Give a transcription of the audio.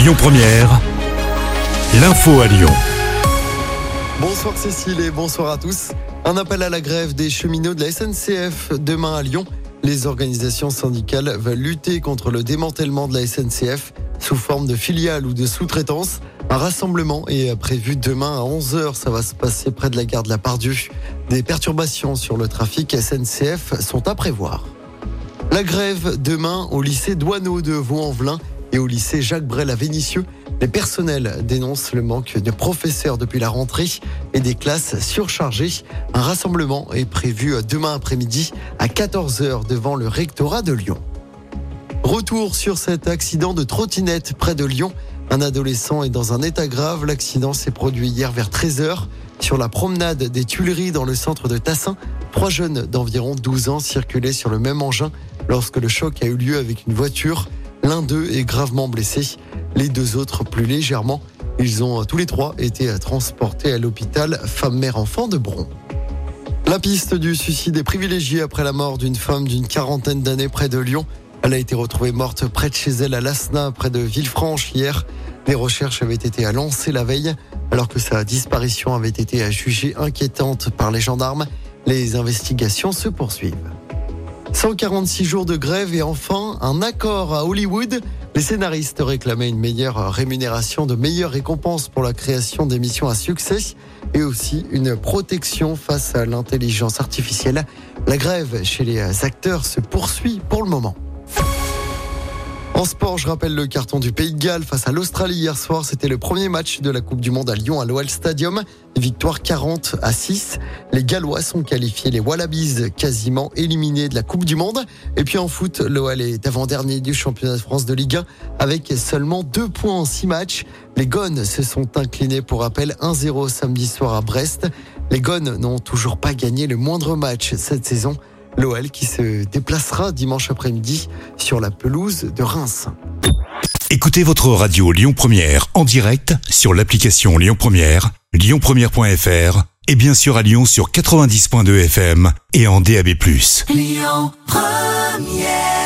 Lyon Première, l'info à Lyon. Bonsoir Cécile et bonsoir à tous. Un appel à la grève des cheminots de la SNCF demain à Lyon. Les organisations syndicales veulent lutter contre le démantèlement de la SNCF sous forme de filiale ou de sous-traitance. Un rassemblement est prévu demain à 11h. Ça va se passer près de la gare de la Pardieu. Des perturbations sur le trafic SNCF sont à prévoir. La grève demain au lycée Douaneau de Vaux-en-Velin et au lycée Jacques Brel à Vénissieux. Les personnels dénoncent le manque de professeurs depuis la rentrée et des classes surchargées. Un rassemblement est prévu demain après-midi à 14h devant le rectorat de Lyon. Retour sur cet accident de trottinette près de Lyon. Un adolescent est dans un état grave. L'accident s'est produit hier vers 13h sur la promenade des Tuileries dans le centre de Tassin. Trois jeunes d'environ 12 ans circulaient sur le même engin lorsque le choc a eu lieu avec une voiture. L'un d'eux est gravement blessé, les deux autres plus légèrement. Ils ont tous les trois été transportés à l'hôpital femme-mère-enfant de Bron. La piste du suicide est privilégiée après la mort d'une femme d'une quarantaine d'années près de Lyon. Elle a été retrouvée morte près de chez elle à Lasna, près de Villefranche, hier. Les recherches avaient été à lancer la veille, alors que sa disparition avait été jugée inquiétante par les gendarmes. Les investigations se poursuivent. 146 jours de grève et enfin un accord à Hollywood. Les scénaristes réclamaient une meilleure rémunération, de meilleures récompenses pour la création d'émissions à succès et aussi une protection face à l'intelligence artificielle. La grève chez les acteurs se poursuit pour le moment. En sport, je rappelle le carton du Pays de Galles face à l'Australie hier soir. C'était le premier match de la Coupe du Monde à Lyon à l'OL Stadium. Victoire 40 à 6. Les Gallois sont qualifiés, les Wallabies quasiment éliminés de la Coupe du Monde. Et puis en foot, l'OL est avant-dernier du championnat de France de Ligue 1 avec seulement deux points en six matchs. Les Gones se sont inclinés pour rappel 1-0 samedi soir à Brest. Les Gones n'ont toujours pas gagné le moindre match cette saison l'OL qui se déplacera dimanche après-midi sur la pelouse de Reims. Écoutez votre radio Lyon Première en direct sur l'application Lyon Première, lyonpremiere.fr et bien sûr à Lyon sur 90.2 FM et en DAB+. Lyon Première